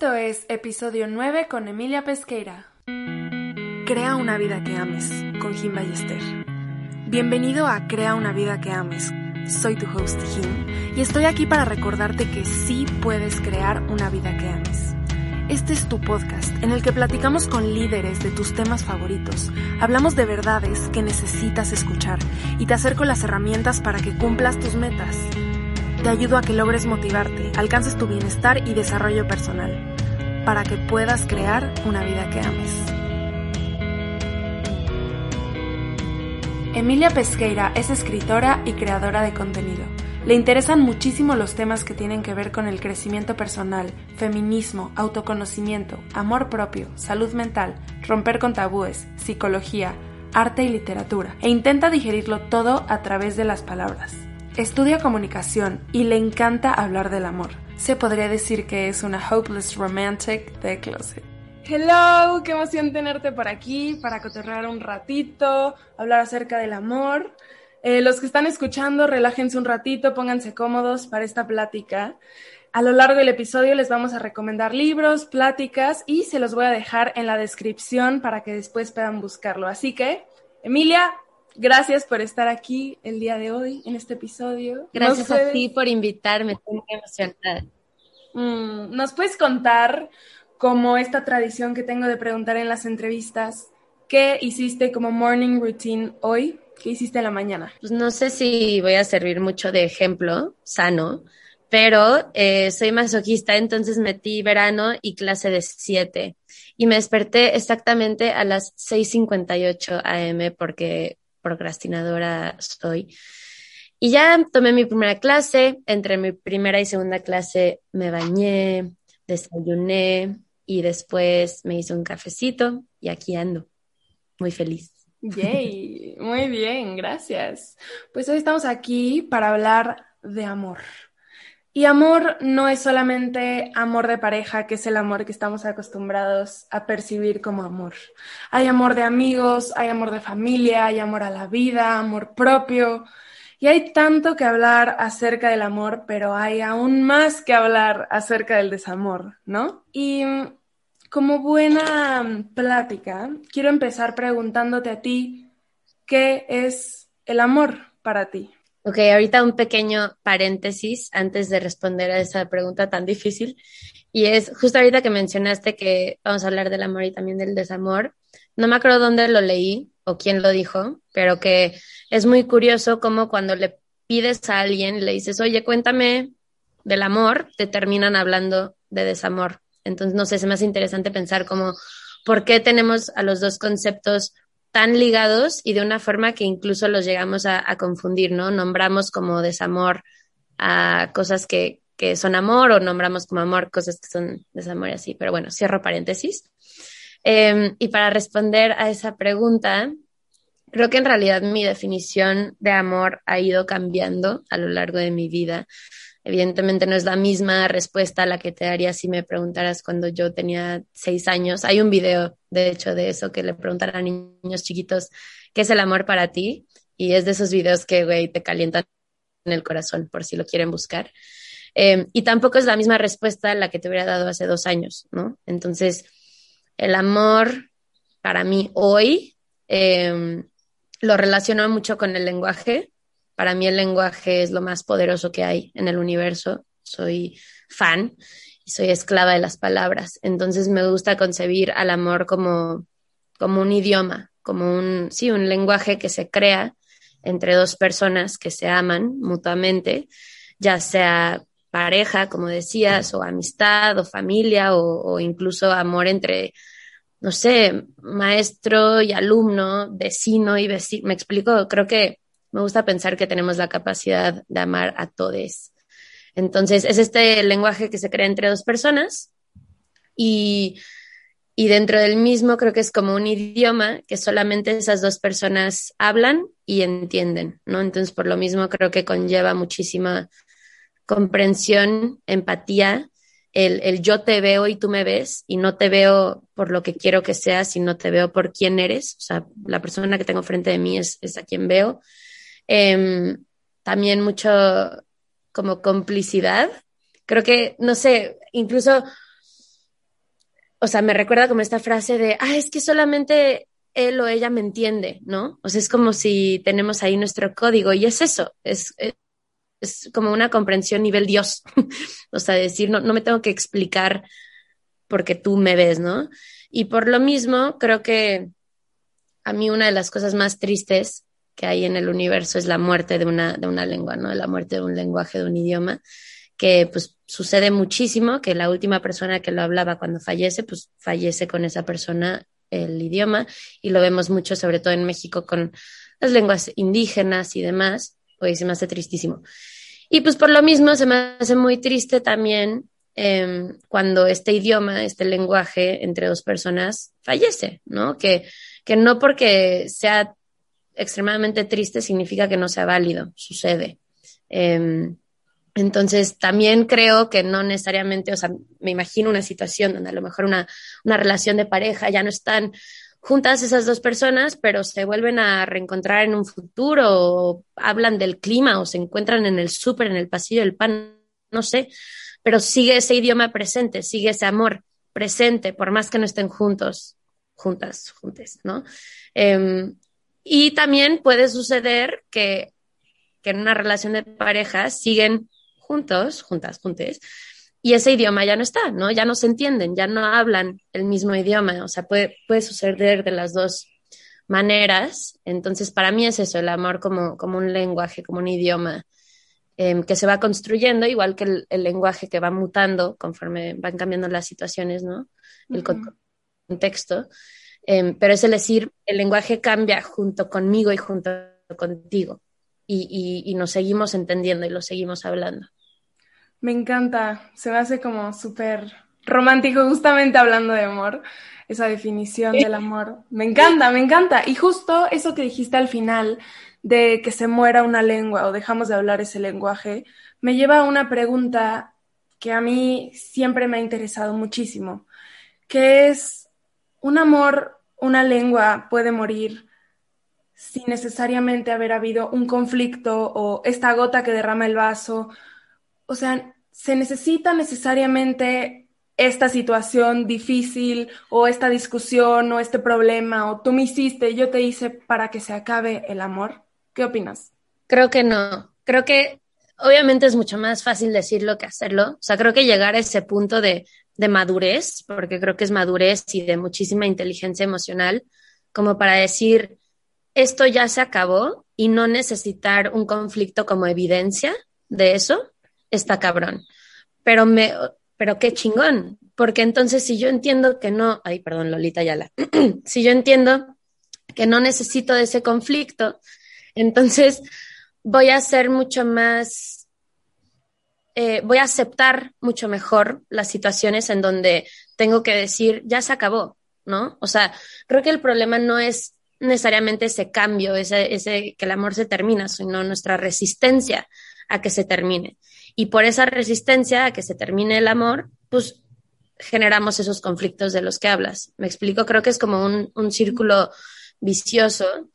Esto es episodio 9 con Emilia Pesqueira. Crea una vida que ames con Jim Ballester. Bienvenido a Crea una vida que ames. Soy tu host Jim y estoy aquí para recordarte que sí puedes crear una vida que ames. Este es tu podcast en el que platicamos con líderes de tus temas favoritos, hablamos de verdades que necesitas escuchar y te acerco las herramientas para que cumplas tus metas. Te ayudo a que logres motivarte, alcances tu bienestar y desarrollo personal, para que puedas crear una vida que ames. Emilia Pesqueira es escritora y creadora de contenido. Le interesan muchísimo los temas que tienen que ver con el crecimiento personal, feminismo, autoconocimiento, amor propio, salud mental, romper con tabúes, psicología, arte y literatura, e intenta digerirlo todo a través de las palabras. Estudia comunicación y le encanta hablar del amor. Se podría decir que es una hopeless romantic de closet. Hello, qué emoción tenerte por aquí para cotorrear un ratito, hablar acerca del amor. Eh, los que están escuchando, relájense un ratito, pónganse cómodos para esta plática. A lo largo del episodio les vamos a recomendar libros, pláticas y se los voy a dejar en la descripción para que después puedan buscarlo. Así que, Emilia, Gracias por estar aquí el día de hoy en este episodio. Gracias a ti por invitarme, estoy muy emocionada. Mm, ¿Nos puedes contar, como esta tradición que tengo de preguntar en las entrevistas, qué hiciste como morning routine hoy? ¿Qué hiciste en la mañana? Pues no sé si voy a servir mucho de ejemplo sano, pero eh, soy masoquista, entonces metí verano y clase de 7 y me desperté exactamente a las 6.58 am porque procrastinadora soy. Y ya tomé mi primera clase, entre mi primera y segunda clase me bañé, desayuné y después me hice un cafecito y aquí ando, muy feliz. Yay, muy bien, gracias. Pues hoy estamos aquí para hablar de amor. Y amor no es solamente amor de pareja, que es el amor que estamos acostumbrados a percibir como amor. Hay amor de amigos, hay amor de familia, hay amor a la vida, amor propio. Y hay tanto que hablar acerca del amor, pero hay aún más que hablar acerca del desamor, ¿no? Y como buena plática, quiero empezar preguntándote a ti, ¿qué es el amor para ti? Ok, ahorita un pequeño paréntesis antes de responder a esa pregunta tan difícil. Y es justo ahorita que mencionaste que vamos a hablar del amor y también del desamor. No me acuerdo dónde lo leí o quién lo dijo, pero que es muy curioso cómo cuando le pides a alguien, le dices, oye, cuéntame del amor, te terminan hablando de desamor. Entonces, no sé, es más interesante pensar como, ¿por qué tenemos a los dos conceptos tan ligados y de una forma que incluso los llegamos a, confundir, ¿no? Nombramos como desamor a cosas que, que, son amor o nombramos como amor cosas que son desamor y así. Pero bueno, cierro paréntesis. Em, y para responder a esa pregunta, creo que en realidad mi definición de amor ha ido cambiando a lo largo de mi vida. Evidentemente no es la misma respuesta a la que te daría si me preguntaras cuando yo tenía seis años. Hay un video, de hecho, de eso que le preguntan a niños chiquitos qué es el amor para ti. Y es de esos videos que, güey, te calientan en el corazón, por si lo quieren buscar. Em, y tampoco es la misma respuesta la que te hubiera dado hace dos años, ¿no? Entonces, el amor para mí hoy em, lo relaciono mucho con el lenguaje para mí el lenguaje es lo más poderoso que hay en el universo. Soy fan soy esclava de las palabras. Entonces me gusta concebir al amor como, como un idioma, como un, sí, un lenguaje que se crea entre dos personas que se aman mutuamente, ya sea pareja, como decías, o amistad, o familia, o, o incluso amor entre, no sé, maestro y alumno, vecino y vecino. Me explico, creo que me gusta pensar que tenemos la capacidad de amar a todos. Entonces, es este lenguaje que se crea entre dos personas y, y dentro del mismo creo que es como un idioma que solamente esas dos personas hablan y entienden, ¿no? Entonces, por lo mismo creo que conlleva muchísima comprensión, empatía, el, yo te veo y tú me ves y no te veo por lo que quiero que seas, sino te veo por quién eres. O sea, la persona que tengo frente de mí es, es a quien veo Em, también mucho como complicidad. Creo que, no sé, incluso o sea, me recuerda como esta frase de, ah, es que solamente él o ella me entiende, ¿no? O sea, es como si tenemos ahí nuestro código y es eso, es, es, como una comprensión nivel Dios, o sea, decir, no, no me tengo que explicar porque tú me ves, ¿no? Y por lo mismo, creo que a mí una de las cosas más tristes que hay en el universo es la muerte de una, de una lengua, ¿no? La muerte de un lenguaje, de un idioma, que pues sucede muchísimo, que la última persona que lo hablaba cuando fallece, pues fallece con esa persona el idioma, y lo vemos mucho, sobre todo en México, con las lenguas indígenas y demás, pues se me hace tristísimo. Y pues por lo mismo se me hace muy triste también Em, cuando este idioma, este lenguaje entre dos personas fallece, ¿no? Que, que no porque sea extremadamente triste significa que no sea válido, sucede. Em, entonces, también creo que no necesariamente, o sea, me imagino una situación donde a lo mejor una, una relación de pareja ya no están juntas esas dos personas, pero se vuelven a reencontrar en un futuro, o hablan del clima, o se encuentran en el súper, en el pasillo del pan, no sé pero sigue ese idioma presente, sigue ese amor presente, por más que no estén juntos, juntas, juntes, ¿no? Em, y también puede suceder que, que, en una relación de pareja siguen juntos, juntas, juntes, y ese idioma ya no está, ¿no? Ya no se entienden, ya no hablan el mismo idioma, o sea, puede, puede suceder de las dos maneras. Entonces, para mí es eso, el amor como, como un lenguaje, como un idioma Em, que se va construyendo, igual que el, lenguaje que va mutando conforme van cambiando las situaciones, ¿no? El contexto. Em, pero es decir, el lenguaje cambia junto conmigo y junto contigo. Y, y, nos seguimos entendiendo y lo seguimos hablando. Me encanta, se me hace como súper romántico, justamente hablando de amor, esa definición del amor. Me encanta, me encanta. Y justo eso que dijiste al final, de que se muera una lengua o dejamos de hablar ese lenguaje, me lleva a una pregunta que a mí siempre me ha interesado muchísimo, que es, ¿un amor, una lengua puede morir sin necesariamente haber habido un conflicto o esta gota que derrama el vaso? O sea, ¿se necesita necesariamente esta situación difícil o esta discusión o este problema o tú me hiciste, yo te hice para que se acabe el amor? ¿Qué opinas? Creo que no. Creo que obviamente es mucho más fácil decirlo que hacerlo. O sea, creo que llegar a ese punto de, de madurez, porque creo que es madurez y de muchísima inteligencia emocional, como para decir, esto ya se acabó y no necesitar un conflicto como evidencia de eso, está cabrón. Pero me, pero qué chingón, porque entonces si yo entiendo que no, ay, perdón, Lolita Yala, si yo entiendo que no necesito de ese conflicto, entonces, voy a ser mucho más, eh, voy a aceptar mucho mejor las situaciones en donde tengo que decir, ya se acabó, ¿no? O sea, creo que el problema no es necesariamente ese cambio, ese, ese que el amor se termina, sino nuestra resistencia a que se termine. Y por esa resistencia a que se termine el amor, pues generamos esos conflictos de los que hablas. Me explico, creo que es como un, un círculo vicioso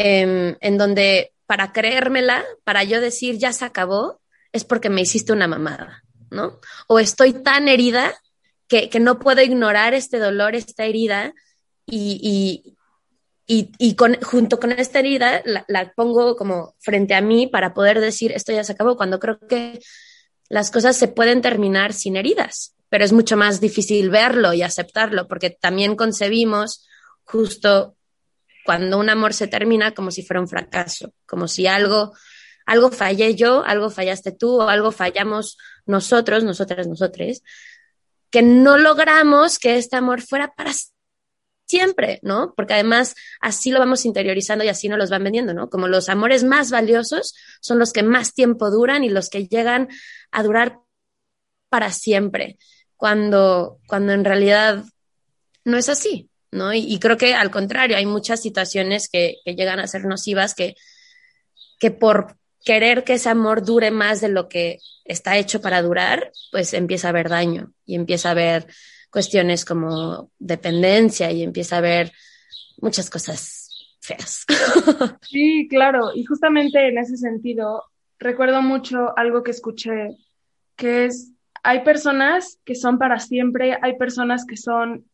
Em, en donde para creérmela, para yo decir ya se acabó, es porque me hiciste una mamada, ¿no? O estoy tan herida que, no puedo ignorar este dolor, esta herida, y, y, con, junto con esta herida la, la, pongo como frente a mí para poder decir esto ya se acabó, cuando creo que las cosas se pueden terminar sin heridas, pero es mucho más difícil verlo y aceptarlo, porque también concebimos justo cuando un amor se termina como si fuera un fracaso, como si algo, algo fallé yo, algo fallaste tú o algo fallamos nosotros, nosotras, nosotres, que no logramos que este amor fuera para siempre, ¿no? Porque además así lo vamos interiorizando y así nos los van vendiendo, ¿no? Como los amores más valiosos son los que más tiempo duran y los que llegan a durar para siempre, cuando, cuando en realidad no es así. ¿no? Y, creo que al contrario, hay muchas situaciones que, llegan a ser nocivas que, que por querer que ese amor dure más de lo que está hecho para durar, pues empieza a haber daño y empieza a haber cuestiones como dependencia y empieza a haber muchas cosas feas. Sí, claro, y justamente en ese sentido recuerdo mucho algo que escuché, que es hay personas que son para siempre, hay personas que son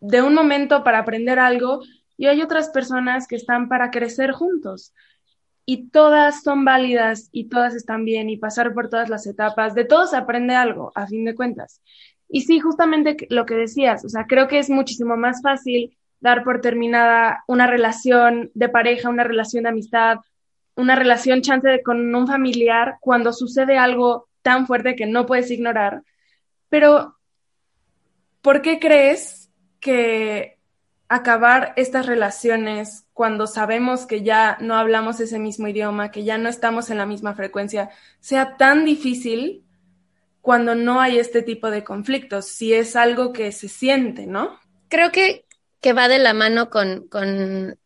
de un momento para aprender algo y hay otras personas que están para crecer juntos. Y todas son válidas y todas están bien y pasar por todas las etapas, de todos aprende algo, a fin de cuentas. Y sí, justamente lo que decías, o sea, creo que es muchísimo más fácil dar por terminada una relación de pareja, una relación de amistad, una relación chance con un familiar cuando sucede algo tan fuerte que no puedes ignorar. Pero, ¿por qué crees que acabar estas relaciones cuando sabemos que ya no hablamos ese mismo idioma, que ya no estamos en la misma frecuencia, sea tan difícil cuando no hay este tipo de conflictos, si es algo que se siente, ¿no? Creo que, que va de la mano con, con,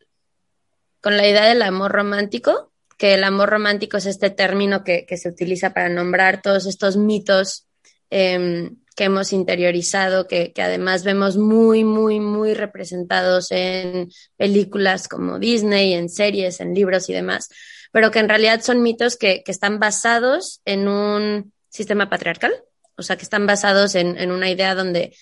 con, la idea del amor romántico, que el amor romántico es este término que, que se utiliza para nombrar todos estos mitos eh, que hemos interiorizado, que, que, además vemos muy, muy, muy representados en películas como Disney, en series, en libros y demás, pero que en realidad son mitos que, que están basados en un sistema patriarcal, o sea, que están basados en, en una idea donde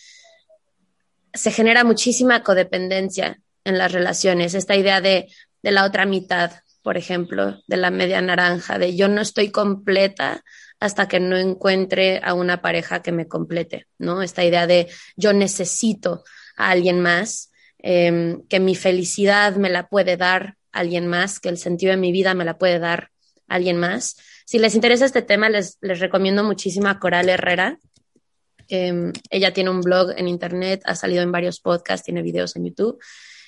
se genera muchísima codependencia en las relaciones, esta idea de, de la otra mitad, por ejemplo, de la media naranja, de yo no estoy completa hasta que no encuentre a una pareja que me complete, ¿no? Esta idea de yo necesito a alguien más, eh, que mi felicidad me la puede dar alguien más, que el sentido de mi vida me la puede dar alguien más. Si les interesa este tema, les, les recomiendo muchísimo a Coral Herrera. Eh, ella tiene un blog en internet, ha salido en varios podcasts, tiene videos en YouTube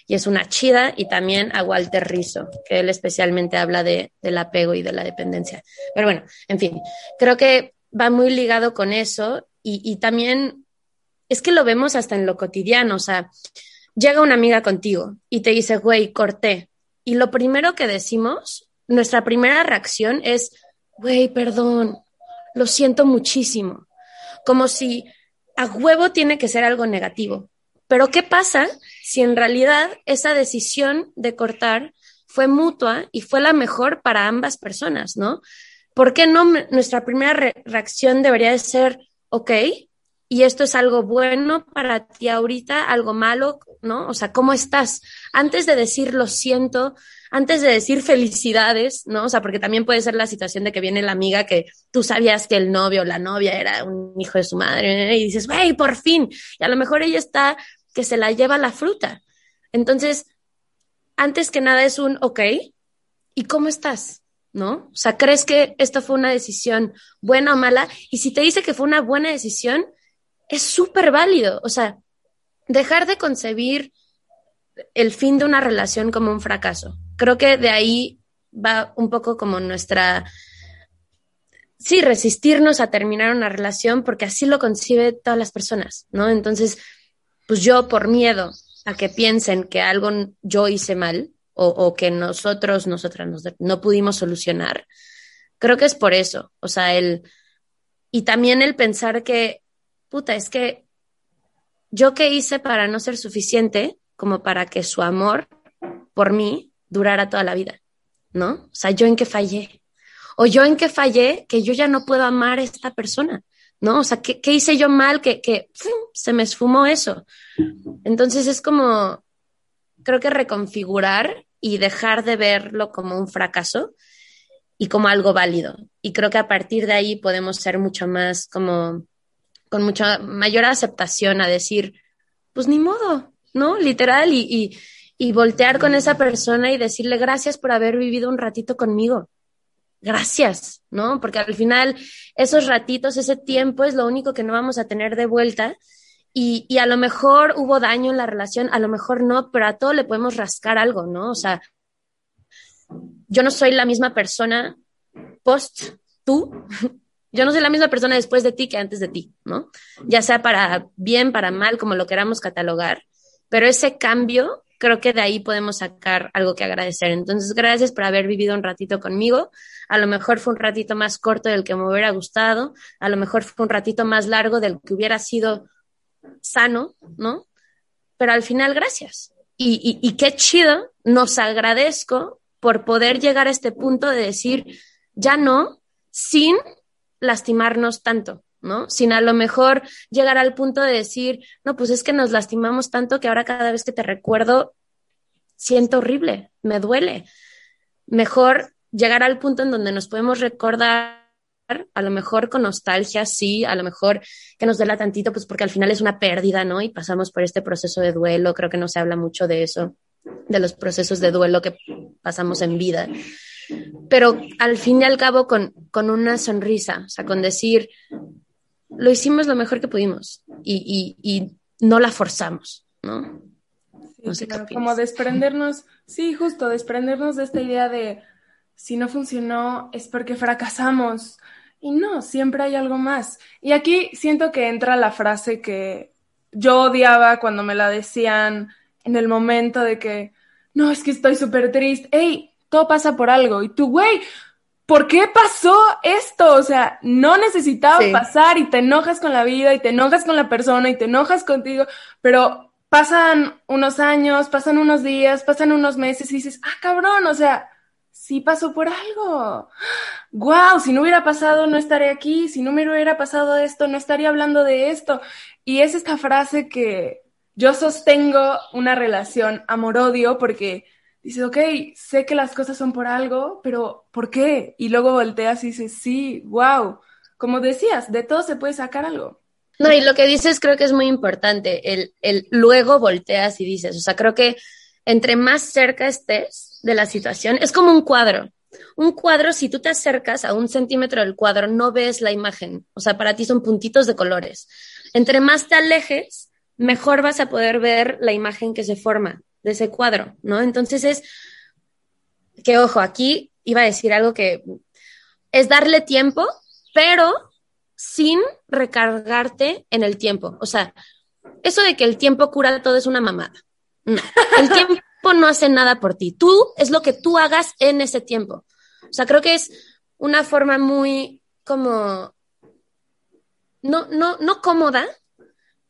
y es una chida. Y también a Walter Rizzo, que él especialmente habla de, del apego y de la dependencia. Pero bueno, en fin, creo que va muy ligado con eso y, y también es que lo vemos hasta en lo cotidiano. O sea, llega una amiga contigo y te dice, güey, corté. Y lo primero que decimos, nuestra primera reacción es, güey, perdón, lo siento muchísimo. Como si a huevo tiene que ser algo negativo. Pero ¿qué pasa si en realidad esa decisión de cortar fue mutua y fue la mejor para ambas personas, ¿no? ¿Por qué no nuestra primera re reacción debería de ser, ok, y esto es algo bueno para ti ahorita, algo malo, ¿no? O sea, ¿cómo estás? Antes de decir lo siento, antes de decir felicidades, ¿no? O sea, porque también puede ser la situación de que viene la amiga que tú sabías que el novio o la novia era un hijo de su madre y dices, güey, por fin. Y a lo mejor ella está que se la lleva la fruta. Entonces, antes que nada es un, ok, ¿y cómo estás? ¿No? O sea, ¿crees que esta fue una decisión buena o mala? Y si te dice que fue una buena decisión, es súper válido. O sea, dejar de concebir el fin de una relación como un fracaso. Creo que de ahí va un poco como nuestra, sí, resistirnos a terminar una relación porque así lo concibe todas las personas, ¿no? Entonces, pues yo por miedo a que piensen que algo yo hice mal o, que nosotros, nosotras nos, no pudimos solucionar, creo que es por eso. O sea, el, y también el pensar que puta, es que yo qué hice para no ser suficiente como para que su amor por mí durara toda la vida, ¿no? O sea, yo en qué fallé. O yo en qué fallé que yo ya no puedo amar a esta persona, ¿no? O sea, ¿qué, qué hice yo mal que, que se me esfumó eso? Entonces es como, creo que reconfigurar y dejar de verlo como un fracaso y como algo válido. Y creo que a partir de ahí podemos ser mucho más como con mucha mayor aceptación a decir, pues ni modo, ¿no? Literal, y, y, y, voltear con esa persona y decirle gracias por haber vivido un ratito conmigo. Gracias, ¿no? Porque al final esos ratitos, ese tiempo es lo único que no vamos a tener de vuelta. Y, y a lo mejor hubo daño en la relación, a lo mejor no, pero a todo le podemos rascar algo, ¿no? O sea, yo no soy la misma persona post tú yo no soy la misma persona después de ti que antes de ti, ¿no? Ya sea para bien, para mal, como lo queramos catalogar, pero ese cambio, creo que de ahí podemos sacar algo que agradecer. Entonces, gracias por haber vivido un ratito conmigo. A lo mejor fue un ratito más corto del que me hubiera gustado, a lo mejor fue un ratito más largo del que hubiera sido sano, ¿no? Pero al final, gracias. Y, qué chido, nos agradezco por poder llegar a este punto de decir, ya no, sin lastimarnos tanto, ¿no? Sin a lo mejor llegar al punto de decir, no, pues es que nos lastimamos tanto que ahora cada vez que te recuerdo siento horrible, me duele. Mejor llegar al punto en donde nos podemos recordar a lo mejor con nostalgia, sí, a lo mejor que nos duela tantito, pues porque al final es una pérdida, ¿no? Y pasamos por este proceso de duelo, creo que no se habla mucho de eso, de los procesos de duelo que pasamos en vida. Pero al fin y al cabo con, con una sonrisa, o sea, con decir, lo hicimos lo mejor que pudimos y, y, y no la forzamos, ¿no? no sé como desprendernos, sí, justo, desprendernos de esta idea de si no funcionó es porque fracasamos. Y no, siempre hay algo más. Y aquí siento que entra la frase que yo odiaba cuando me la decían en el momento de que, no, es que estoy súper triste. ¡Ey! Todo pasa por algo. Y tú, güey, ¿por qué pasó esto? O sea, no necesitaba pasar y te enojas con la vida y te enojas con la persona y te enojas contigo, pero pasan unos años, pasan unos días, pasan unos meses y dices, ah, cabrón, o sea, sí pasó por algo. Wow, si no hubiera pasado, no estaría aquí. Si no me hubiera pasado esto, no estaría hablando de esto. Y es esta frase que yo sostengo una relación amor-odio porque dices, ok, sé que las cosas son por algo, pero ¿por qué? Y luego volteas y dices, sí, wow. Como decías, de todo se puede sacar algo. No, y lo que dices creo que es muy importante, el, el luego volteas y dices, o sea, creo que entre más cerca estés de la situación, es como un cuadro. Un cuadro, si tú te acercas a un centímetro del cuadro, no ves la imagen. O sea, para ti son puntitos de colores. Entre más te alejes, mejor vas a poder ver la imagen que se forma de ese cuadro, ¿no? Entonces es que, ojo, aquí iba a decir algo que es darle tiempo, pero sin recargarte en el tiempo. O sea, eso de que el tiempo cura todo es una mamada. No, el tiempo no hace nada por ti. Tú es lo que tú hagas en ese tiempo. O sea, creo que es una forma muy como no, no, no cómoda,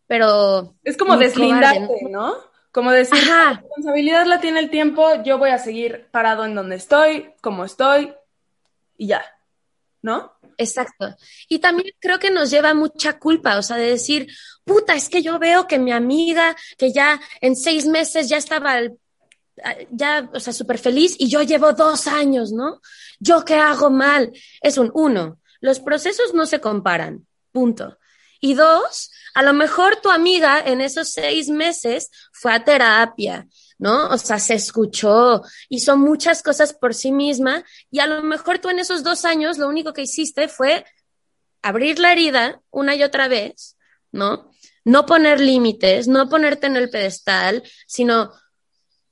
pero es como deslindarte, ¿no? Como decir, la responsabilidad la tiene el tiempo, yo voy a seguir parado en donde estoy, como estoy, y ya, ¿no? Exacto. Y también creo que nos lleva mucha culpa, o sea, de decir, puta, es que yo veo que mi amiga, que ya en seis meses ya estaba, ya, o sea, súper feliz y yo llevo dos años, ¿no? ¿Yo qué hago mal? Es un uno, los procesos no se comparan, punto. Y dos, a lo mejor tu amiga en esos seis meses fue a terapia, ¿no? O sea, se escuchó, hizo muchas cosas por sí misma y a lo mejor tú en esos dos años lo único que hiciste fue abrir la herida una y otra vez, ¿no? No poner límites, no ponerte en el pedestal, sino,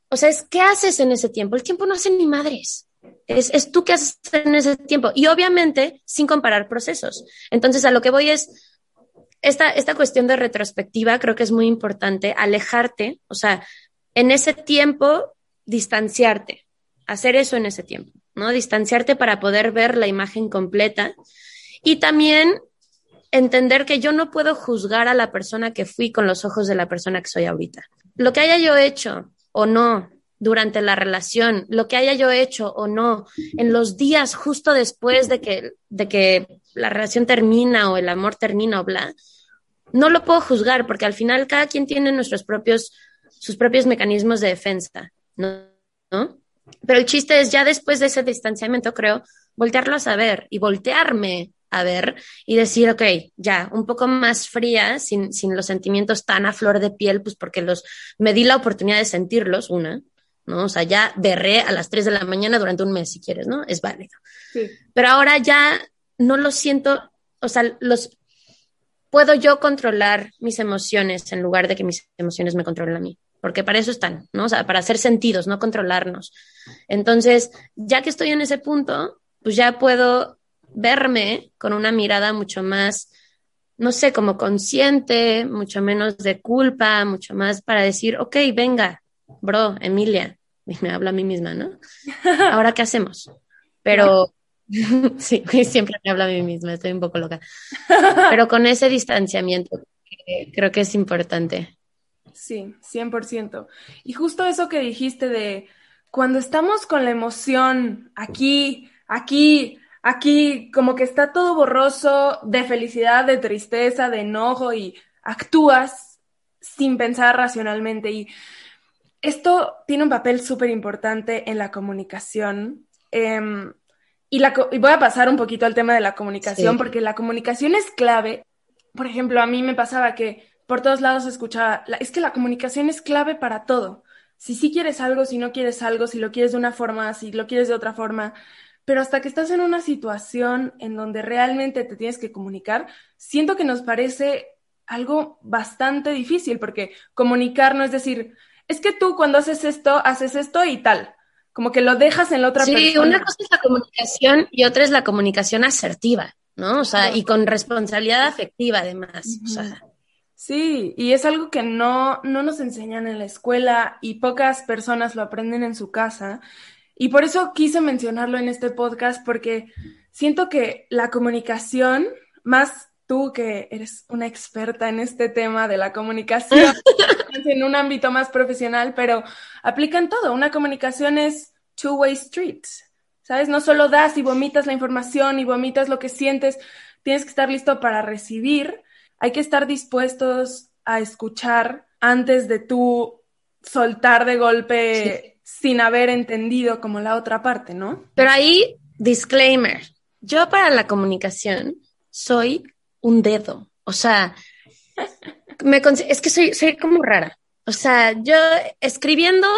o sea, es qué haces en ese tiempo. El tiempo no hace ni madres. Es, es tú qué haces en ese tiempo. Y obviamente sin comparar procesos. Entonces, a lo que voy es, esta, esta cuestión de retrospectiva creo que es muy importante, alejarte, o sea, en ese tiempo, distanciarte, hacer eso en ese tiempo, ¿no? Distanciarte para poder ver la imagen completa y también entender que yo no puedo juzgar a la persona que fui con los ojos de la persona que soy ahorita. Lo que haya yo hecho o no durante la relación, lo que haya yo hecho o no, en los días justo después de que, de que la relación termina o el amor termina o bla, no lo puedo juzgar porque al final cada quien tiene nuestros propios sus propios mecanismos de defensa, ¿no? Pero el chiste es ya después de ese distanciamiento, creo, voltearlo a saber y voltearme a ver y decir, ok, ya, un poco más fría, sin, sin los sentimientos tan a flor de piel, pues porque los, me di la oportunidad de sentirlos, una, ¿no? O sea, ya berré a las 3 de la mañana durante un mes, si quieres, ¿no? Es válido. Sí. Pero ahora ya no lo siento, o sea, los, puedo yo controlar mis emociones en lugar de que mis emociones me controlen a mí porque para eso están, ¿no? O sea, para hacer sentidos, no controlarnos. Entonces, ya que estoy en ese punto, pues ya puedo verme con una mirada mucho más, no sé, como consciente, mucho menos de culpa, mucho más para decir, ok, venga, bro, Emilia, y me hablo a mí misma, ¿no? Ahora, ¿qué hacemos? Pero, sí, siempre me hablo a mí misma, estoy un poco loca. Pero con ese distanciamiento, creo que es importante. Sí, 100%. Y justo eso que dijiste de cuando estamos con la emoción aquí, aquí, aquí como que está todo borroso de felicidad, de tristeza, de enojo y actúas sin pensar racionalmente. Y esto tiene un papel súper importante en la comunicación. Em, y, la, voy a pasar un poquito al tema de la comunicación, porque la comunicación es clave. Por ejemplo, a mí me pasaba que por todos lados escuchaba, es que la comunicación es clave para todo. Si sí quieres algo, si no quieres algo, si lo quieres de una forma, si lo quieres de otra forma, pero hasta que estás en una situación en donde realmente te tienes que comunicar, siento que nos parece algo bastante difícil, porque comunicar no es decir, es que tú cuando haces esto, haces esto y tal, como que lo dejas en la otra persona. Sí, una cosa es la comunicación y otra es la comunicación asertiva, ¿no? O sea, y con responsabilidad afectiva además. Sí, y es algo que no, no nos enseñan en la escuela y pocas personas lo aprenden en su casa. Y por eso quise mencionarlo en este podcast, porque siento que la comunicación, más tú que eres una experta en este tema de la comunicación, en un ámbito más profesional, pero aplica en todo. Una comunicación es two-way street, ¿sabes? No solo das y vomitas la información y vomitas lo que sientes, tienes que estar listo para recibir. Hay que estar dispuestos a escuchar antes de tú soltar de golpe sin haber entendido como la otra parte, ¿no? Pero ahí, disclaimer, yo para la comunicación soy un dedo, o sea, me es que soy, soy como rara, o sea, yo escribiendo,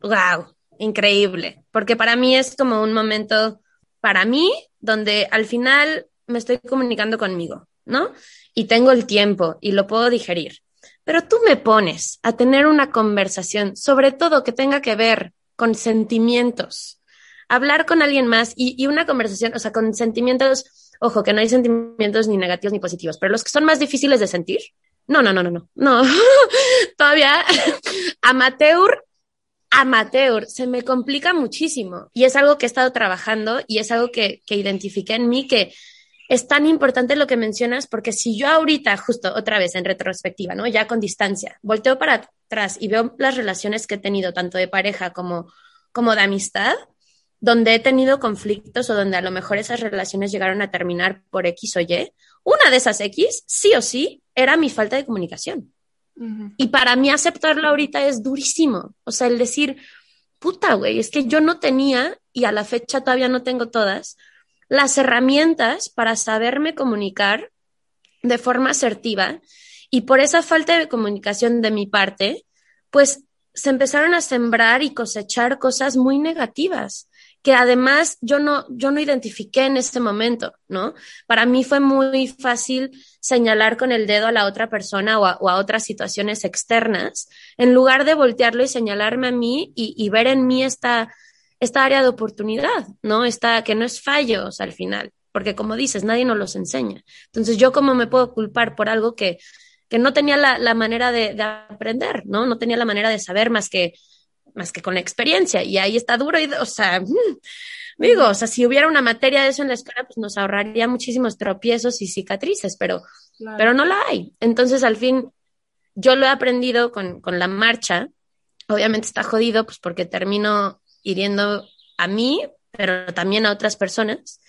wow, increíble, porque para mí es como un momento, para mí, donde al final me estoy comunicando conmigo, ¿no? Y tengo el tiempo y lo puedo digerir. Pero tú me pones a tener una conversación, sobre todo que tenga que ver con sentimientos. Hablar con alguien más y, una conversación, o sea, con sentimientos, ojo, que no hay sentimientos ni negativos ni positivos, pero los que son más difíciles de sentir, no, no, no, no, no, no. Todavía amateur, amateur, se me complica muchísimo. Y es algo que he estado trabajando y es algo que, que identifiqué en mí que es tan importante lo que mencionas porque si yo ahorita, justo otra vez en retrospectiva, ¿no? Ya con distancia, volteo para atrás y veo las relaciones que he tenido, tanto de pareja como, como de amistad, donde he tenido conflictos o donde a lo mejor esas relaciones llegaron a terminar por X o Y, una de esas X, sí o sí, era mi falta de comunicación. Y para mí aceptarlo ahorita es durísimo. O sea, el decir, puta, güey, es que yo no tenía, y a la fecha todavía no tengo todas, las herramientas para saberme comunicar de forma asertiva y por esa falta de comunicación de mi parte, pues se empezaron a sembrar y cosechar cosas muy negativas que además yo no, yo no identifiqué en ese momento, ¿no? Para mí fue muy fácil señalar con el dedo a la otra persona o a, otras situaciones externas, en lugar de voltearlo y señalarme a mí y, ver en mí esta, esta área de oportunidad, ¿no? Esta que no es fallos al final, porque como dices, nadie nos los enseña. Entonces, ¿yo cómo me puedo culpar por algo que, que no tenía la, manera de, aprender, ¿no? No tenía la manera de saber más que, más que con la experiencia. Y ahí está duro, y, o sea, mm, digo, o sea, si hubiera una materia de eso en la escuela, pues nos ahorraría muchísimos tropiezos y cicatrices, pero, pero no la hay. Entonces, al fin, yo lo he aprendido con, con la marcha. Obviamente está jodido, pues porque termino hiriendo a mí, pero también a otras personas.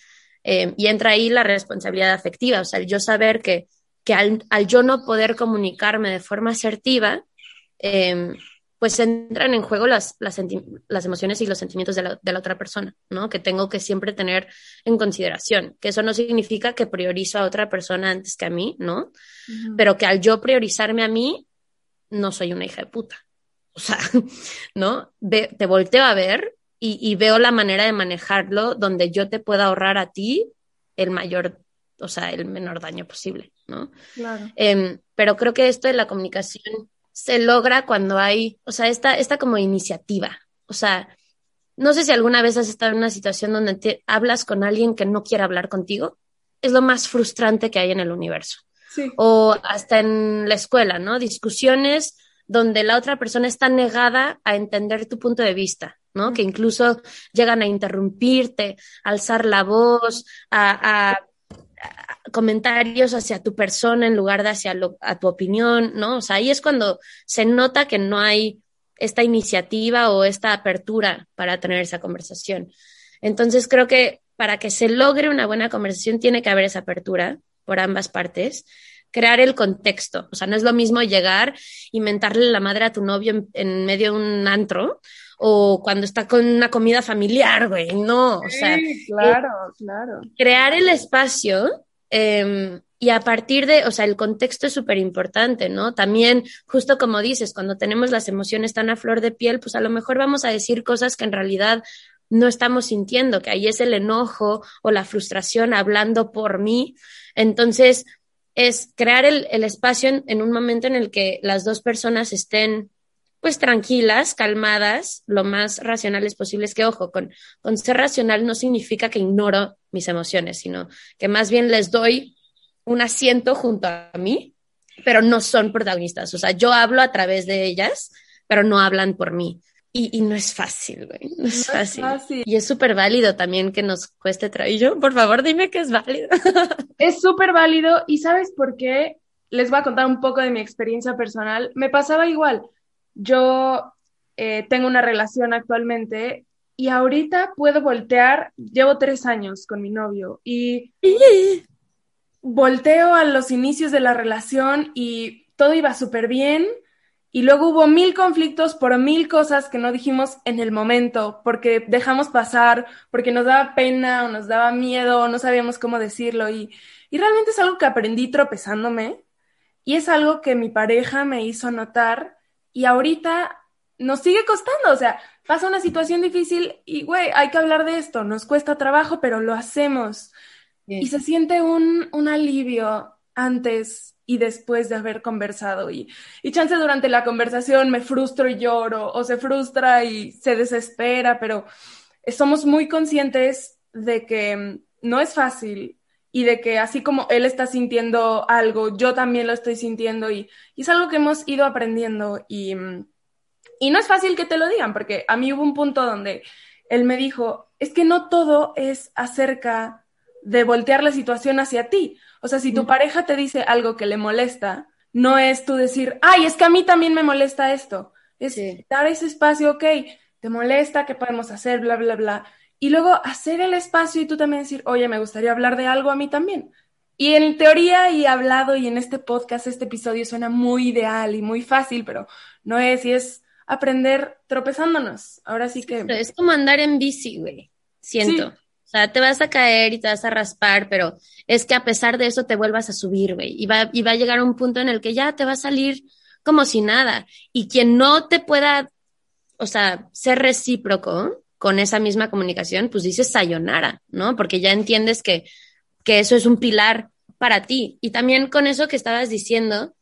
Eh, y entra ahí la responsabilidad afectiva, o sea, el yo saber que, que al, yo no poder comunicarme de forma asertiva, eh, pues entran en juego las, las, las, emociones y los sentimientos de la, de la, otra persona, ¿no? Que tengo que siempre tener en consideración, que eso no significa que priorizo a otra persona antes que a mí, ¿no? Pero que al yo priorizarme a mí, no soy una hija de puta. O sea, ¿no? te volteo a ver y, veo la manera de manejarlo donde yo te pueda ahorrar a ti el mayor, o sea, el menor daño posible, ¿no? Claro. Em, pero creo que esto de la comunicación se logra cuando hay, o sea, esta, esta como iniciativa. O sea, no sé si alguna vez has estado en una situación donde te hablas con alguien que no quiere hablar contigo. Es lo más frustrante que hay en el universo. Sí. O hasta en la escuela, ¿no? Discusiones donde la otra persona está negada a entender tu punto de vista, ¿no? Que incluso llegan a interrumpirte, a alzar la voz, a, comentarios hacia tu persona en lugar de hacia a tu opinión, ¿no? O sea, ahí es cuando se nota que no hay esta iniciativa o esta apertura para tener esa conversación. Entonces creo que para que se logre una buena conversación tiene que haber esa apertura por ambas partes, crear el contexto. O sea, no es lo mismo llegar y mentarle la madre a tu novio en, medio de un antro o cuando está con una comida familiar, güey. No, o sea. claro, claro. Crear el espacio. Em, y a partir de, o sea, el contexto es súper importante, ¿no? También, justo como dices, cuando tenemos las emociones tan a flor de piel, pues a lo mejor vamos a decir cosas que en realidad no estamos sintiendo, que ahí es el enojo o la frustración hablando por mí. Entonces, es crear el, espacio en, un momento en el que las dos personas estén pues tranquilas, calmadas, lo más racionales posibles, que ojo, con, con ser racional no significa que ignoro mis emociones, sino que más bien les doy un asiento junto a mí, pero no son protagonistas. O sea, yo hablo a través de ellas, pero no hablan por mí. Y, no es fácil, güey. No es, fácil. Y es súper válido también que nos cueste trabajo. Por favor, dime que es válido. es súper válido. ¿Y sabes por qué? Les voy a contar un poco de mi experiencia personal. Me pasaba igual. Yo eh, tengo una relación actualmente y ahorita puedo voltear. Llevo tres años con mi novio y volteo a los inicios de la relación y todo iba súper bien y luego hubo mil conflictos por mil cosas que no dijimos en el momento, porque dejamos pasar, porque nos daba pena o nos daba miedo o no sabíamos cómo decirlo. Y, y realmente es algo que aprendí tropezándome y es algo que mi pareja me hizo notar y ahorita nos sigue costando. O sea, pasa una situación difícil y, güey, hay que hablar de esto. Nos cuesta trabajo, pero lo hacemos. Y se siente un, un alivio antes y después de haber conversado. Y, y chance durante la conversación me frustro y lloro, o se frustra y se desespera, pero somos muy conscientes de que no es fácil y de que así como él está sintiendo algo, yo también lo estoy sintiendo y, y es algo que hemos ido aprendiendo y, y no es fácil que te lo digan, porque a mí hubo un punto donde él me dijo, es que no todo es acerca de voltear la situación hacia ti. O sea, si tu pareja te dice algo que le molesta, no es tú decir, ay, es que a mí también me molesta esto. Es dar ese espacio, ok, te molesta, ¿qué podemos hacer? Bla, bla, bla. Y luego hacer el espacio y tú también decir, oye, me gustaría hablar de algo a mí también. Y en teoría y hablado y en este podcast, este episodio suena muy ideal y muy fácil, pero no es, y es aprender tropezándonos. Ahora sí que... Es como andar en bici, güey. Siento. O sea, te vas a caer y te vas a raspar, pero es que a pesar de eso te vuelvas a subir, güey. Y va, y va a llegar un punto en el que ya te va a salir como si nada. Y quien no te pueda, o sea, ser recíproco con esa misma comunicación, pues dices sayonara, ¿no? Porque ya entiendes que, que eso es un pilar para ti. Y también con eso que estabas diciendo,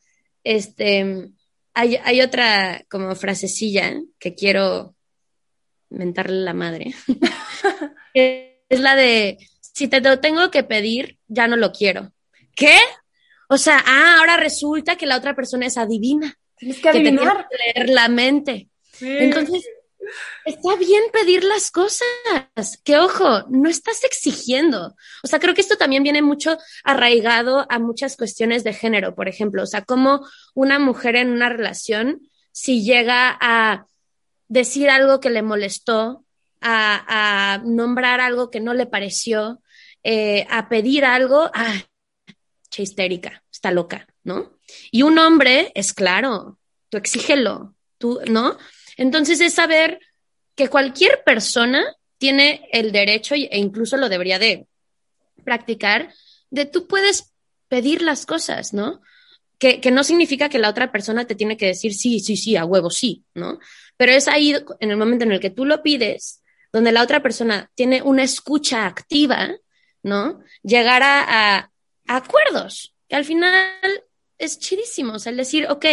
este, hay, hay otra como frasecilla que quiero mentarle la madre. es la de, si te lo tengo que pedir, ya no lo quiero. ¿Qué? O sea, ah, ahora resulta que la otra persona es adivina. Tienes que adivinar. Que leer la mente. Entonces, está bien pedir las cosas. Que ojo, no estás exigiendo. O sea, creo que esto también viene mucho arraigado a muchas cuestiones de género, por ejemplo. O sea, como una mujer en una relación, si llega a decir algo que le molestó a, nombrar algo que no le pareció, eh, a pedir algo, ah, che histérica, está loca, ¿no? Y un hombre es claro, tú exígelo, tú, ¿no? Entonces es saber que cualquier persona tiene el derecho e incluso lo debería de practicar, de tú puedes pedir las cosas, ¿no? Que, que, no significa que la otra persona te tiene que decir sí, sí, sí, a huevo, sí, ¿no? Pero es ahí en el momento en el que tú lo pides donde la otra persona tiene una escucha activa, ¿no? Llegar a, acuerdos, que al final es chidísimo, o sea, el decir, ok,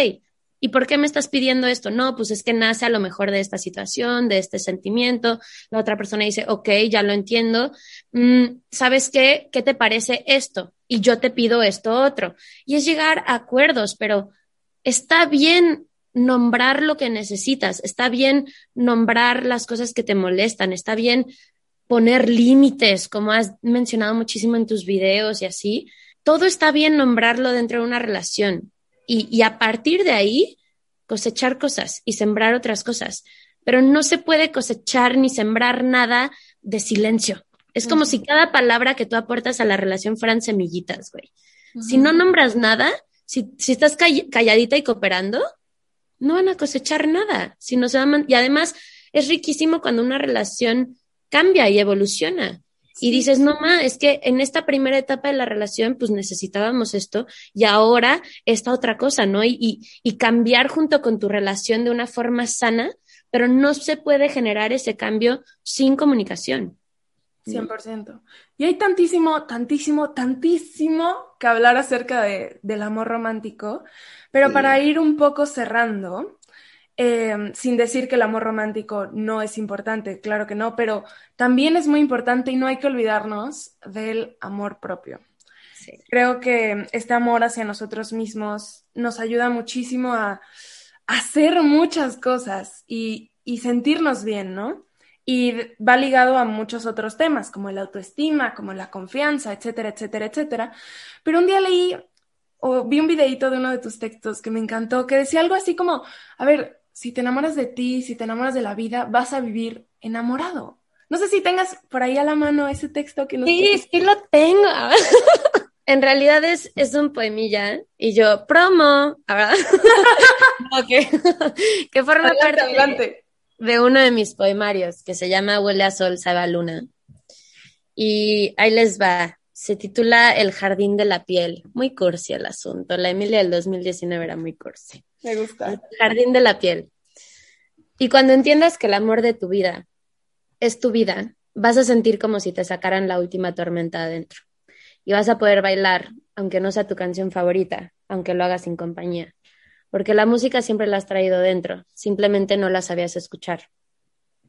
¿y por qué me estás pidiendo esto? No, pues es que nace a lo mejor de esta situación, de este sentimiento. La otra persona dice, ok, ya lo entiendo. Mm, ¿Sabes qué? ¿Qué te parece esto? Y yo te pido esto otro. Y es llegar a acuerdos, pero está bien nombrar lo que necesitas, está bien nombrar las cosas que te molestan, está bien poner límites, como has mencionado muchísimo en tus videos y así. Todo está bien nombrarlo dentro de una relación y, y a partir de ahí cosechar cosas y sembrar otras cosas. Pero no se puede cosechar ni sembrar nada de silencio. Es como si cada palabra que tú aportas a la relación fueran semillitas, güey. Si no nombras nada, si, si estás calladita y cooperando, no van a cosechar nada. Si no se y además es riquísimo cuando una relación cambia y evoluciona. Y dices, no, ma, es que en esta primera etapa de la relación, pues necesitábamos esto y ahora esta otra cosa, ¿no? Y, y, cambiar junto con tu relación de una forma sana, pero no se puede generar ese cambio sin comunicación. 100%. Y hay tantísimo, tantísimo, tantísimo que hablar acerca de, del amor romántico, pero para ir un poco cerrando, Em, sin decir que el amor romántico no es importante, claro que no, pero también es muy importante y no hay que olvidarnos del amor propio. Creo que este amor hacia nosotros mismos nos ayuda muchísimo a, hacer muchas cosas y, y, sentirnos bien, ¿no? Y va ligado a muchos otros temas, como la autoestima, como la confianza, etcétera, etcétera, etcétera. Pero un día leí o vi un videito de uno de tus textos que me encantó, que decía algo así como, a ver, si te enamoras de ti, si te enamoras de la vida, vas a vivir enamorado. No sé si tengas por ahí a la mano ese texto que nos... Sí, sí lo tengo. en realidad es, es un poemilla y yo, promo, ¿verdad? que forma parte De, uno de mis poemarios que se llama Huele a Sol, Sabe a Luna. Y ahí les va. Se titula El Jardín de la Piel. Muy cursi el asunto. La Emilia del 2019 era muy cursi. Me gusta. El jardín de la piel. Y cuando entiendas que el amor de tu vida es tu vida, vas a sentir como si te sacaran la última tormenta adentro. Y vas a poder bailar, aunque no sea tu canción favorita, aunque lo hagas sin compañía. Porque la música siempre la has traído dentro, simplemente no la sabías escuchar.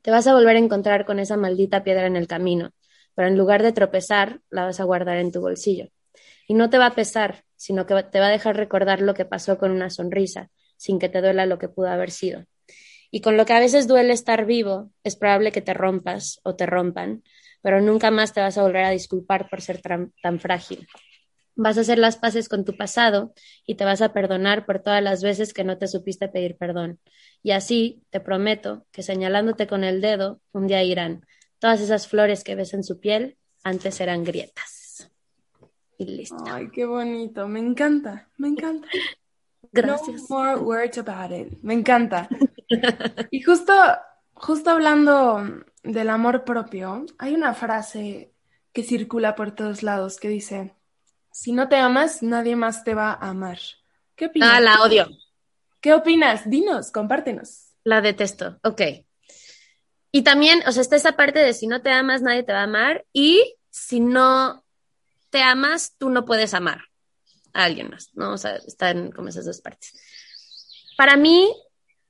Te vas a volver a encontrar con esa maldita piedra en el camino, pero en lugar de tropezar, la vas a guardar en tu bolsillo. Y no te va a pesar, sino que te va a dejar recordar lo que pasó con una sonrisa, sin que te duela lo que pudo haber sido. Y con lo que a veces duele estar vivo, es probable que te rompas o te rompan, pero nunca más te vas a volver a disculpar por ser tan, frágil. Vas a hacer las paces con tu pasado y te vas a perdonar por todas las veces que no te supiste pedir perdón. Y así, te prometo que señalándote con el dedo, un día irán. Todas esas flores que ves en su piel antes eran grietas. Y listo. Ay, qué bonito. Me encanta, me encanta. Gracias. No more words about it. Me encanta. y justo, justo hablando del amor propio, hay una frase que circula por todos lados que dice, si no te amas, nadie más te va a amar. ¿Qué opinas? Ah, la odio. ¿Qué opinas? Dinos, compártenos. La detesto. Ok. Y también, o sea, está esa parte de si no te amas, nadie te va a amar. Y si no te amas, tú no puedes amar a alguien más, ¿no? O sea, están como esas dos partes. Para mí,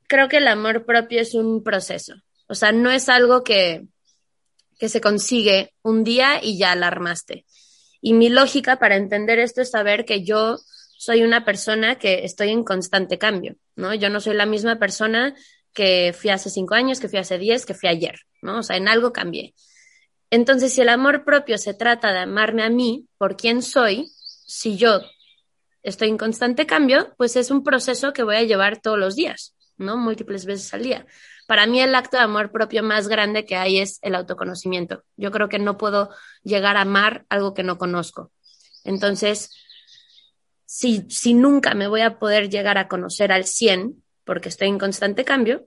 creo que el amor propio es un proceso. O sea, no es algo que, que se consigue un día y ya la armaste. Y mi lógica para entender esto es saber que yo soy una persona que estoy en constante cambio, ¿no? Yo no soy la misma persona que fui hace cinco años, que fui hace diez, que fui ayer, ¿no? O sea, en algo cambié. Entonces, si el amor propio se trata de amarme a mí por quién soy, si yo estoy en constante cambio, pues es un proceso que voy a llevar todos los días, ¿no? Múltiples veces al día. Para mí el acto de amor propio más grande que hay es el autoconocimiento. Yo creo que no puedo llegar a amar algo que no conozco. Entonces, si, si nunca me voy a poder llegar a conocer al 100, porque estoy en constante cambio,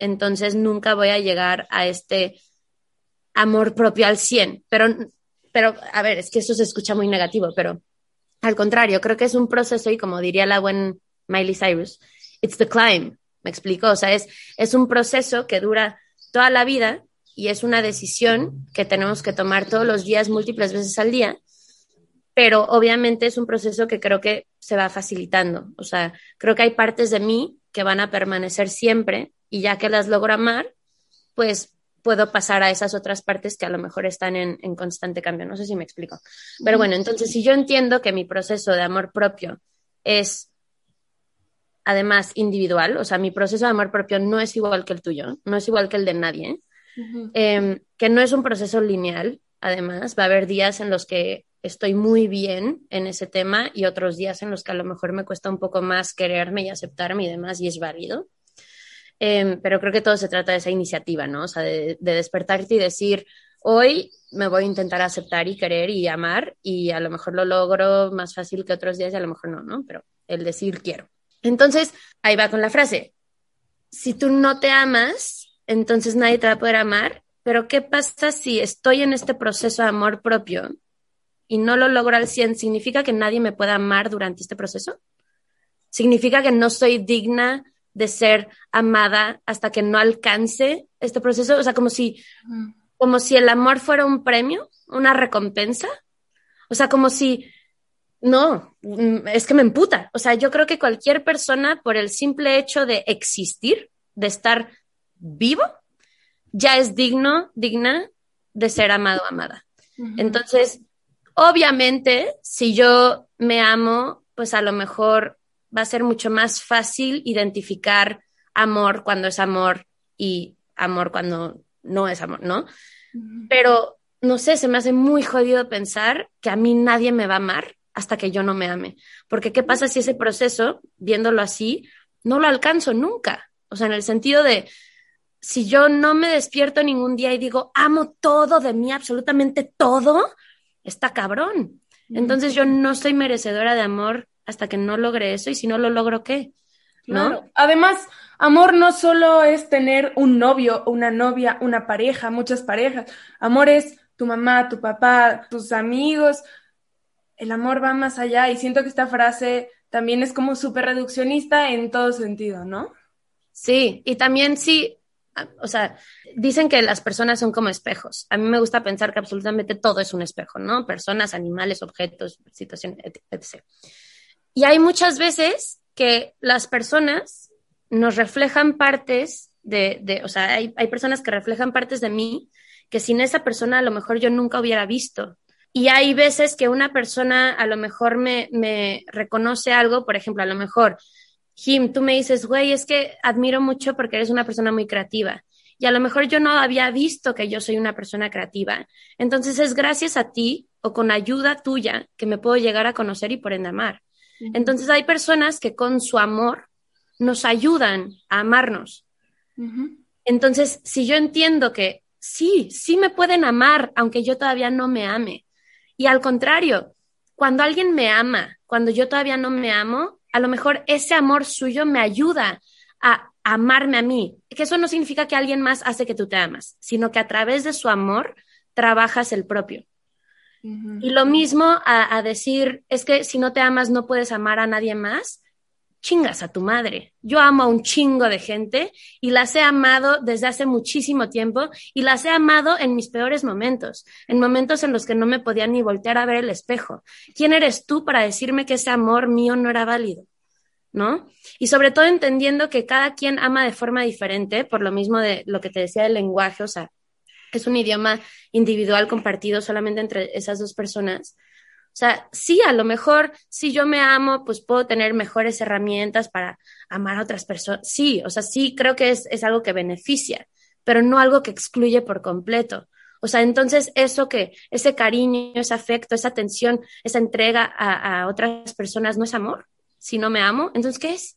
entonces nunca voy a llegar a este amor propio al 100. Pero, pero, a ver, es que eso se escucha muy negativo, pero al contrario, creo que es un proceso y como diría la buena Miley Cyrus, it's the climb, me explico, o sea, es, es un proceso que dura toda la vida y es una decisión que tenemos que tomar todos los días, múltiples veces al día, pero obviamente es un proceso que creo que se va facilitando, o sea, creo que hay partes de mí que van a permanecer siempre y ya que las logro amar, pues puedo pasar a esas otras partes que a lo mejor están en, constante cambio. No sé si me explico. Pero bueno, entonces si yo entiendo que mi proceso de amor propio es además individual, o sea, mi proceso de amor propio no es igual que el tuyo, no es igual que el de nadie, em, que no es un proceso lineal, además, va a haber días en los que estoy muy bien en ese tema y otros días en los que a lo mejor me cuesta un poco más quererme y aceptarme y demás, y es válido. Em, pero creo que todo se trata de esa iniciativa, ¿no? O sea, de, despertarte y decir, hoy me voy a intentar aceptar y querer y amar y a lo mejor lo logro más fácil que otros días y a lo mejor no, ¿no? Pero el decir quiero. Entonces, ahí va con la frase. Si tú no te amas, entonces nadie te va a poder amar, pero ¿qué pasa si estoy en este proceso de amor propio y no lo logro al 100? ¿Significa que nadie me pueda amar durante este proceso? ¿Significa que no soy digna de ser amada hasta que no alcance este proceso? O sea, como si como si el amor fuera un premio, una recompensa. O sea, como si, no, mm, es que me emputa. O sea, yo creo que cualquier persona, por el simple hecho de existir, de estar vivo, ya es digno, digna de ser amado, amada. Entonces, obviamente, si yo me amo, pues a lo mejor va a ser mucho más fácil identificar amor cuando es amor y amor cuando no es amor, ¿no? Pero, no sé, se me hace muy jodido pensar que a mí nadie me va a amar hasta que yo no me ame. Porque, ¿qué pasa si ese proceso, viéndolo así, no lo alcanzo nunca? O sea, en el sentido de, si yo no me despierto ningún día y digo, amo todo de mí, absolutamente todo, está cabrón. Entonces yo no soy merecedora de amor hasta que no logre eso y si no lo logro, ¿qué? ¿No? Además, Amor no solo es tener un novio, una novia, una pareja, muchas parejas. Amor es tu mamá, tu papá, tus amigos. El amor va más allá y siento que esta frase también es como súper reduccionista en todo sentido, ¿no? Sí, y también sí, o sea, dicen que las personas son como espejos. A mí me gusta pensar que absolutamente todo es un espejo, ¿no? Personas, animales, objetos, situaciones, etc. Y hay muchas veces que las personas nos reflejan partes de, de o sea, hay, hay, personas que reflejan partes de mí que sin esa persona a lo mejor yo nunca hubiera visto. Y hay veces que una persona a lo mejor me, me reconoce algo, por ejemplo, a lo mejor, Jim, tú me dices, güey, es que admiro mucho porque eres una persona muy creativa. Y a lo mejor yo no había visto que yo soy una persona creativa. Entonces es gracias a ti o con ayuda tuya que me puedo llegar a conocer y por ende amar. Entonces hay personas que con su amor nos ayudan a amarnos. Entonces, si yo entiendo que sí, sí me pueden amar, aunque yo todavía no me ame. Y al contrario, cuando alguien me ama, cuando yo todavía no me amo, a lo mejor ese amor suyo me ayuda a amarme a mí. Que eso no significa que alguien más hace que tú te amas, sino que a través de su amor trabajas el propio. Y lo mismo a, a, decir, es que si no te amas no puedes amar a nadie más chingas a tu madre. Yo amo a un chingo de gente y las he amado desde hace muchísimo tiempo y las he amado en mis peores momentos, en momentos en los que no me podía ni voltear a ver el espejo. ¿Quién eres tú para decirme que ese amor mío no era válido? ¿No? Y sobre todo entendiendo que cada quien ama de forma diferente, por lo mismo de lo que te decía del lenguaje, o sea, es un idioma individual compartido solamente entre esas dos personas sea, sí, a lo mejor si yo me amo, pues puedo tener mejores herramientas para amar a otras personas. Sí, o sea, sí creo que es, es algo que beneficia, pero no algo que excluye por completo. O sea, entonces eso que, ese cariño, ese afecto, esa atención, esa entrega a, a otras personas no es amor. Si no me amo, entonces ¿qué es?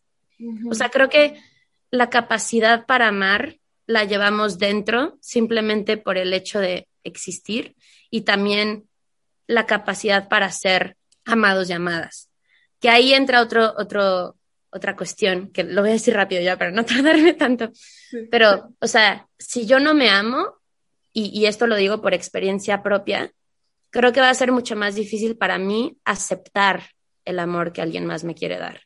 O sea, creo que la capacidad para amar la llevamos dentro simplemente por el hecho de existir y también la capacidad para ser amados y amadas. Que ahí entra otro, otro, otra cuestión, que lo voy a decir rápido ya para no tardarme tanto. Pero, o sea, si yo no me amo, y, y esto lo digo por experiencia propia, creo que va a ser mucho más difícil para mí aceptar el amor que alguien más me quiere dar.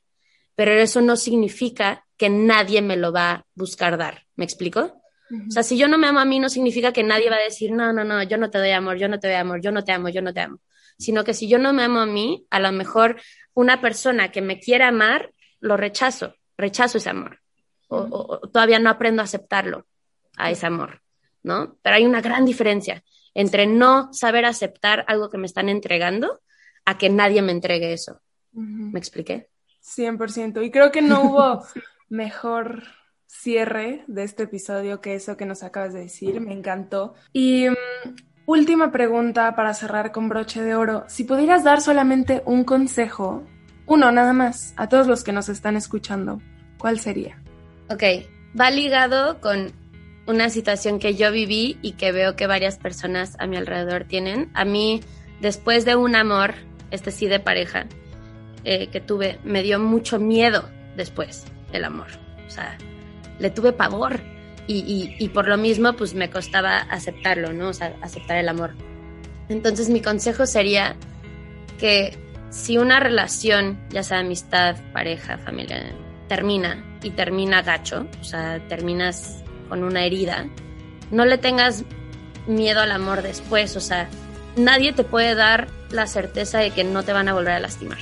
Pero eso no significa que nadie me lo va a buscar dar. ¿Me explico? O sea, si yo no me amo a mí, no significa que nadie va a decir, no, no, no, yo no te doy amor, yo no te doy amor, yo no te amo, yo no te amo. Sino que si yo no me amo a mí, a lo mejor una persona que me quiere amar, lo rechazo, rechazo ese amor. O, todavía no aprendo a aceptarlo, a ese amor, ¿no? Pero hay una gran diferencia entre no saber aceptar algo que me están entregando a que nadie me entregue eso. ¿Me expliqué? 100%. Y creo que no hubo mejor cierre de este episodio que eso que nos acabas de decir. Me encantó. Y mm, última pregunta para cerrar con broche de oro. Si pudieras dar solamente un consejo, uno nada más, a todos los que nos están escuchando, ¿cuál sería? Ok, va ligado con una situación que yo viví y que veo que varias personas a mi alrededor tienen. A mí, después de un amor, este sí de pareja, eh, que tuve, me dio mucho miedo después el amor. O sea, le tuve pavor y, y, por lo mismo pues me costaba aceptarlo, ¿no? O sea, aceptar el amor. Entonces mi consejo sería que si una relación, ya sea amistad, pareja, familia, termina y termina gacho, o sea, terminas con una herida, no le tengas miedo al amor después, o sea, nadie te puede dar la certeza de que no te van a volver a lastimar,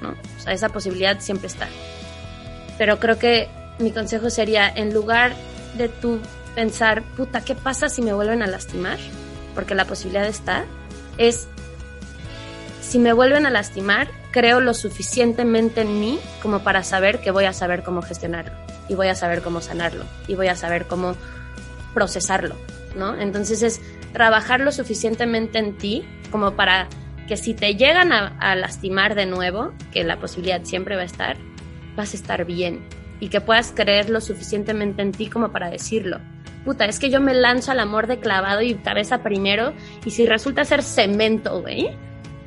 ¿no? O sea, esa posibilidad siempre está. Pero creo que mi consejo sería, en lugar de tú pensar, puta, ¿qué pasa si me vuelven a lastimar? Porque la posibilidad está, es, si me vuelven a lastimar, creo lo suficientemente en mí como para saber que voy a saber cómo gestionarlo y voy a saber cómo sanarlo y voy a saber cómo procesarlo, ¿no? Entonces es trabajar lo suficientemente en ti como para que si te llegan a, lastimar de nuevo, que la posibilidad siempre va a estar, vas a estar bien y que puedas creer lo suficientemente en ti como para decirlo. Puta, es que yo me lanzo al amor de clavado y cabeza primero y si resulta ser cemento, güey,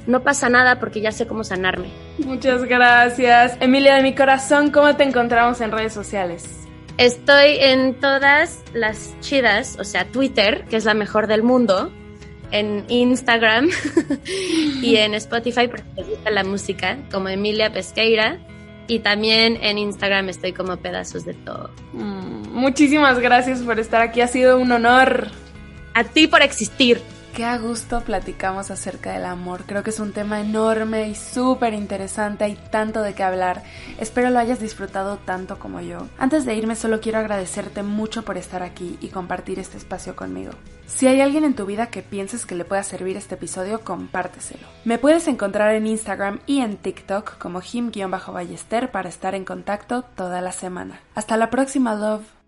no pasa nada porque ya sé cómo sanarme. Muchas gracias. Emilia de mi corazón, ¿cómo te encontramos en redes sociales? Estoy en todas las chidas, o sea, Twitter, que es la mejor del mundo, en Instagram y en Spotify porque me gusta la música, como Emilia Pesqueira. Y también en Instagram estoy como pedazos de todo. Mm, muchísimas gracias por estar aquí, ha sido un honor. A ti por existir. Qué a gusto platicamos acerca del amor. Creo que es un tema enorme y súper interesante. Hay tanto de qué hablar. Espero lo hayas disfrutado tanto como yo. Antes de irme solo quiero agradecerte mucho por estar aquí y compartir este espacio conmigo. Si hay alguien en tu vida que pienses que le pueda servir este episodio, compárteselo. Me puedes encontrar en Instagram y en TikTok como him-ballester para estar en contacto toda la semana. Hasta la próxima, love.